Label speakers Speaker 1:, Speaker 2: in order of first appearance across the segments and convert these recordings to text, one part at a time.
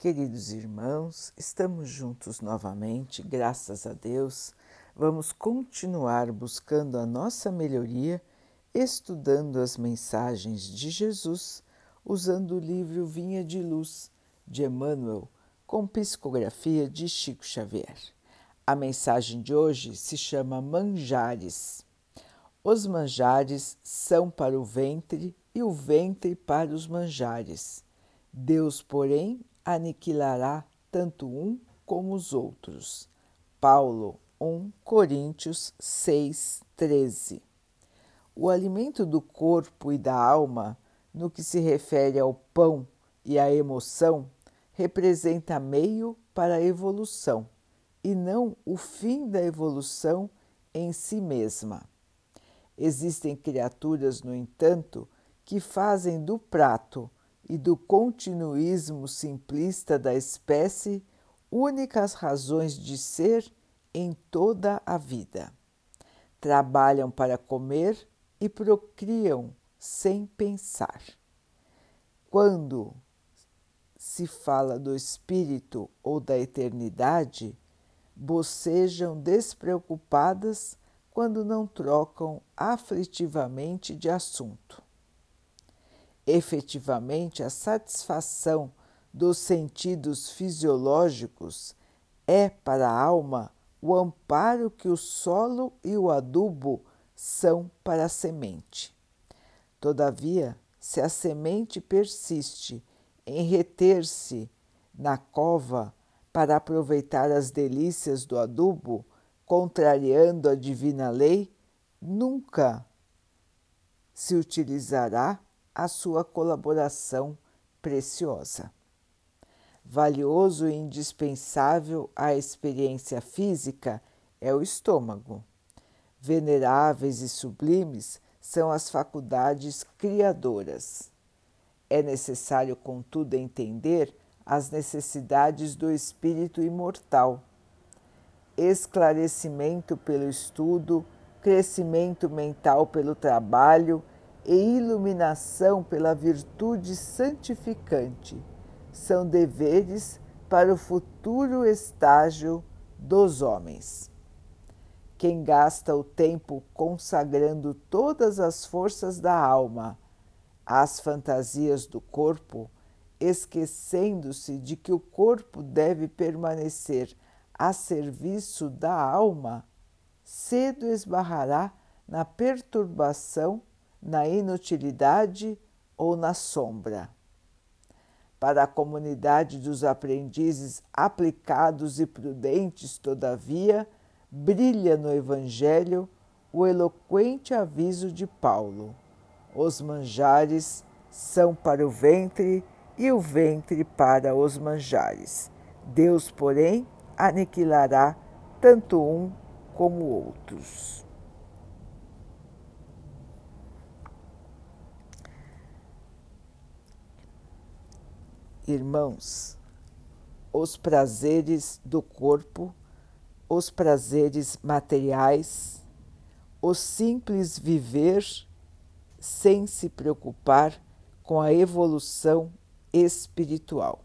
Speaker 1: Queridos irmãos, estamos juntos novamente, graças a Deus. Vamos continuar buscando a nossa melhoria, estudando as mensagens de Jesus, usando o livro Vinha de Luz de Emmanuel, com psicografia de Chico Xavier. A mensagem de hoje se chama Manjares. Os manjares são para o ventre e o ventre para os manjares. Deus, porém, aniquilará tanto um como os outros. Paulo 1 Coríntios 6, 13. O alimento do corpo e da alma, no que se refere ao pão e à emoção, representa meio para a evolução e não o fim da evolução em si mesma. Existem criaturas, no entanto, que fazem do prato e do continuismo simplista da espécie únicas razões de ser em toda a vida. Trabalham para comer e procriam sem pensar. Quando se fala do espírito ou da eternidade, bocejam despreocupadas quando não trocam aflitivamente de assunto. Efetivamente, a satisfação dos sentidos fisiológicos é para a alma o amparo que o solo e o adubo são para a semente. Todavia, se a semente persiste em reter-se na cova para aproveitar as delícias do adubo, contrariando a divina lei, nunca se utilizará a sua colaboração preciosa. Valioso e indispensável à experiência física é o estômago. Veneráveis e sublimes são as faculdades criadoras. É necessário, contudo, entender as necessidades do espírito imortal. Esclarecimento pelo estudo, crescimento mental pelo trabalho e iluminação pela virtude santificante são deveres para o futuro estágio dos homens. Quem gasta o tempo consagrando todas as forças da alma às fantasias do corpo, esquecendo-se de que o corpo deve permanecer a serviço da alma, cedo esbarrará na perturbação na inutilidade ou na sombra. Para a comunidade dos aprendizes aplicados e prudentes, todavia, brilha no Evangelho o eloquente aviso de Paulo: os manjares são para o ventre e o ventre para os manjares. Deus, porém, aniquilará tanto um como outros. Irmãos, os prazeres do corpo, os prazeres materiais, o simples viver sem se preocupar com a evolução espiritual.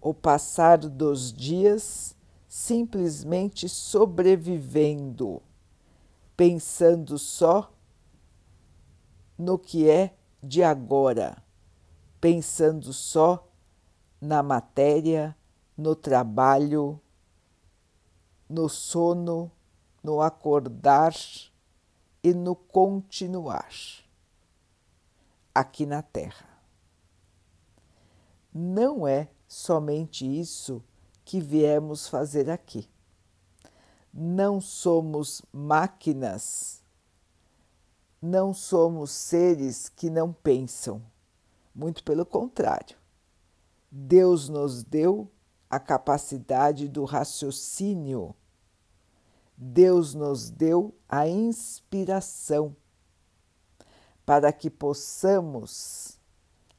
Speaker 1: O passar dos dias simplesmente sobrevivendo, pensando só no que é de agora pensando só na matéria, no trabalho, no sono, no acordar e no continuar aqui na Terra. Não é somente isso que viemos fazer aqui. Não somos máquinas, não somos seres que não pensam muito pelo contrário. Deus nos deu a capacidade do raciocínio. Deus nos deu a inspiração para que possamos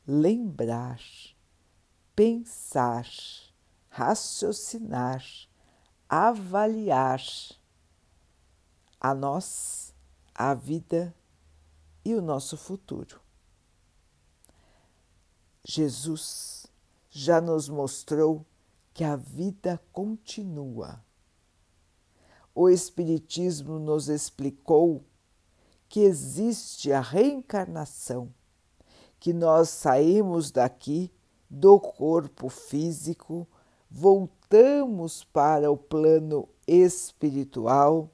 Speaker 1: lembrar, pensar, raciocinar, avaliar a nós, a vida e o nosso futuro. Jesus já nos mostrou que a vida continua. O Espiritismo nos explicou que existe a reencarnação, que nós saímos daqui do corpo físico, voltamos para o plano espiritual,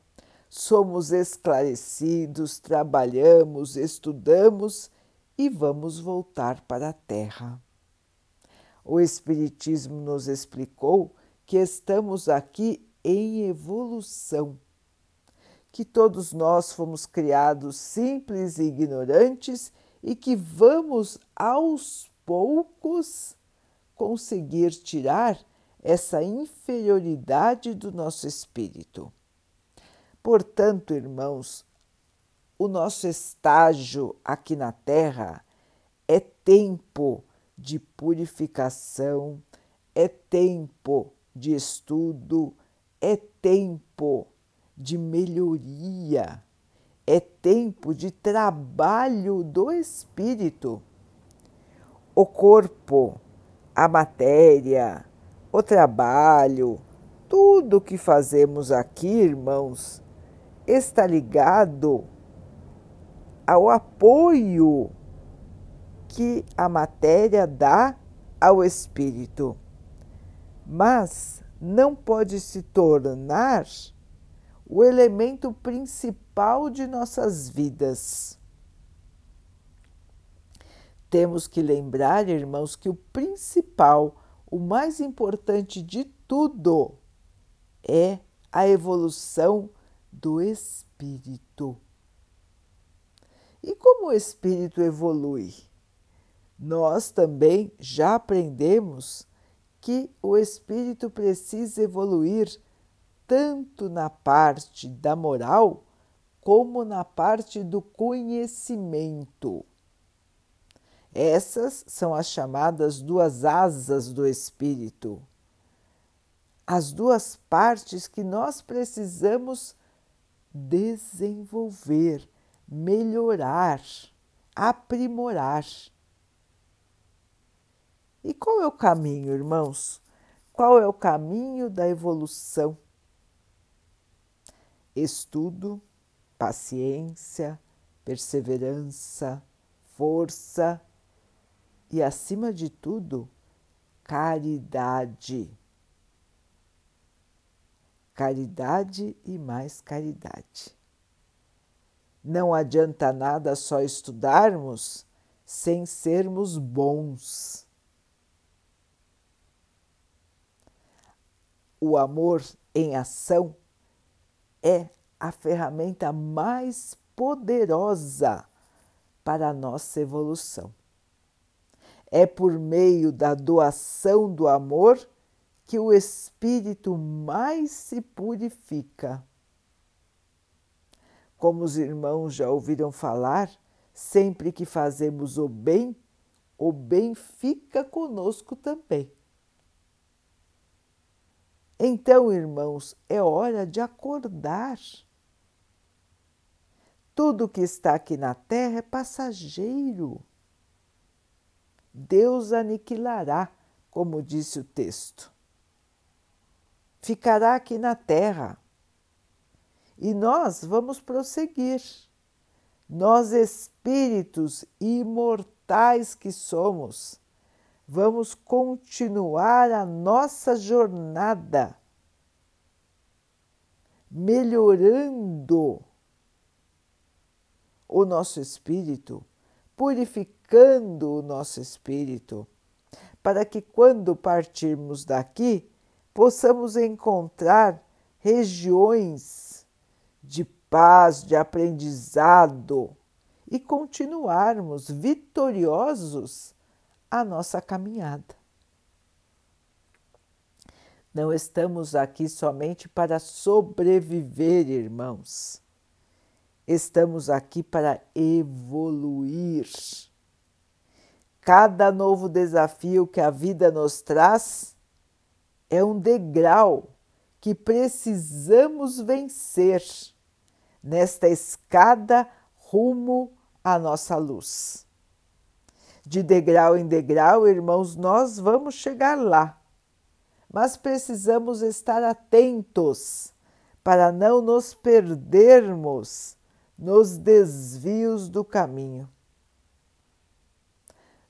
Speaker 1: somos esclarecidos, trabalhamos, estudamos e vamos voltar para a Terra. O Espiritismo nos explicou que estamos aqui em evolução, que todos nós fomos criados simples e ignorantes e que vamos aos poucos conseguir tirar essa inferioridade do nosso espírito. Portanto, irmãos, o nosso estágio aqui na Terra é tempo de purificação, é tempo de estudo, é tempo de melhoria, é tempo de trabalho do espírito. O corpo, a matéria, o trabalho, tudo que fazemos aqui, irmãos, está ligado ao apoio que a matéria dá ao espírito, mas não pode se tornar o elemento principal de nossas vidas. Temos que lembrar, irmãos, que o principal, o mais importante de tudo, é a evolução do espírito. E como o espírito evolui? nós também já aprendemos que o espírito precisa evoluir tanto na parte da moral como na parte do conhecimento. Essas são as chamadas duas asas do espírito, as duas partes que nós precisamos desenvolver, melhorar, aprimorar. E qual é o caminho, irmãos? Qual é o caminho da evolução? Estudo, paciência, perseverança, força e, acima de tudo, caridade. Caridade e mais caridade. Não adianta nada só estudarmos sem sermos bons o amor em ação é a ferramenta mais poderosa para a nossa evolução. É por meio da doação do amor que o espírito mais se purifica. Como os irmãos já ouviram falar, sempre que fazemos o bem, o bem fica conosco também. Então, irmãos, é hora de acordar. Tudo que está aqui na terra é passageiro. Deus aniquilará, como disse o texto. Ficará aqui na terra. E nós vamos prosseguir. Nós, espíritos imortais que somos, vamos continuar a nossa jornada melhorando o nosso espírito, purificando o nosso espírito, para que quando partirmos daqui possamos encontrar regiões de paz, de aprendizado e continuarmos vitoriosos a nossa caminhada. Não estamos aqui somente para sobreviver, irmãos. Estamos aqui para evoluir. Cada novo desafio que a vida nos traz é um degrau que precisamos vencer nesta escada rumo à nossa luz. De degrau em degrau, irmãos, nós vamos chegar lá, mas precisamos estar atentos para não nos perdermos nos desvios do caminho.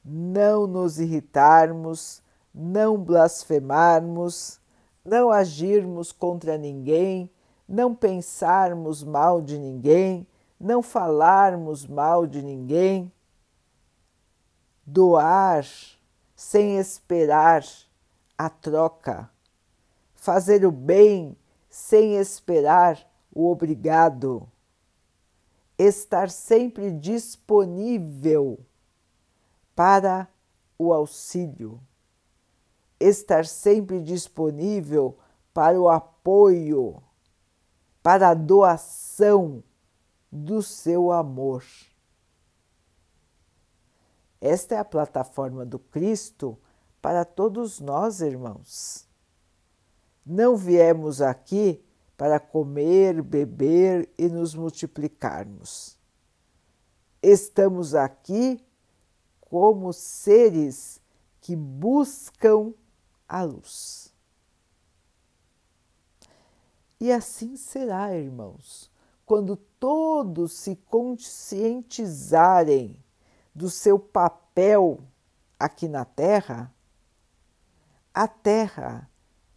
Speaker 1: Não nos irritarmos, não blasfemarmos, não agirmos contra ninguém, não pensarmos mal de ninguém, não falarmos mal de ninguém, doar sem esperar a troca, fazer o bem sem esperar o obrigado, estar sempre disponível para o auxílio, estar sempre disponível para o apoio, para a doação do seu amor. Esta é a plataforma do Cristo para todos nós, irmãos. Não viemos aqui para comer, beber e nos multiplicarmos. Estamos aqui como seres que buscam a luz. E assim será, irmãos, quando todos se conscientizarem do seu papel aqui na Terra, a Terra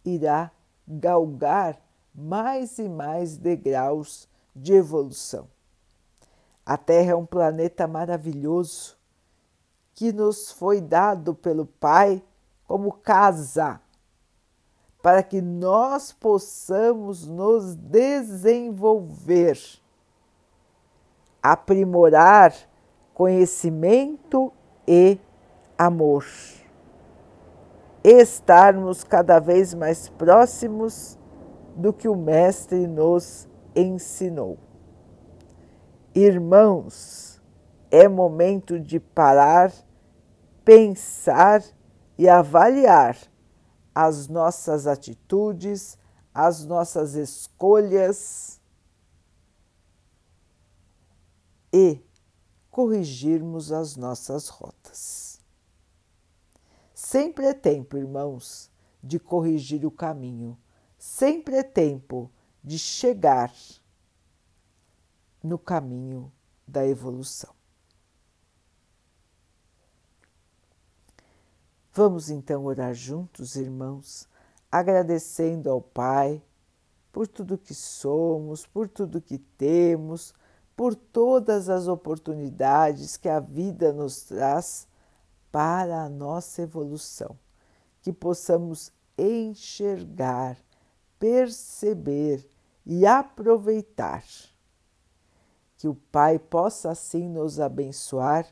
Speaker 1: irá galgar mais e mais degraus de evolução. A Terra é um planeta maravilhoso que nos foi dado pelo Pai como casa para que nós possamos nos desenvolver, aprimorar conhecimento e amor, estarmos cada vez mais próximos do que o Mestre nos ensinou. Irmãos, é momento de parar, pensar e avaliar as nossas atitudes, as nossas escolhas e corrigirmos as nossas rotas. Sempre é tempo, irmãos, de corrigir o caminho, sempre é tempo de chegar no caminho da evolução. Vamos então orar juntos, irmãos, agradecendo ao Pai por tudo que somos, por tudo que temos, por todas as oportunidades que a vida nos traz para a nossa evolução, que possamos enxergar, perceber e aproveitar. Que o Pai possa assim nos abençoar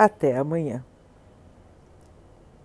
Speaker 1: Até amanhã.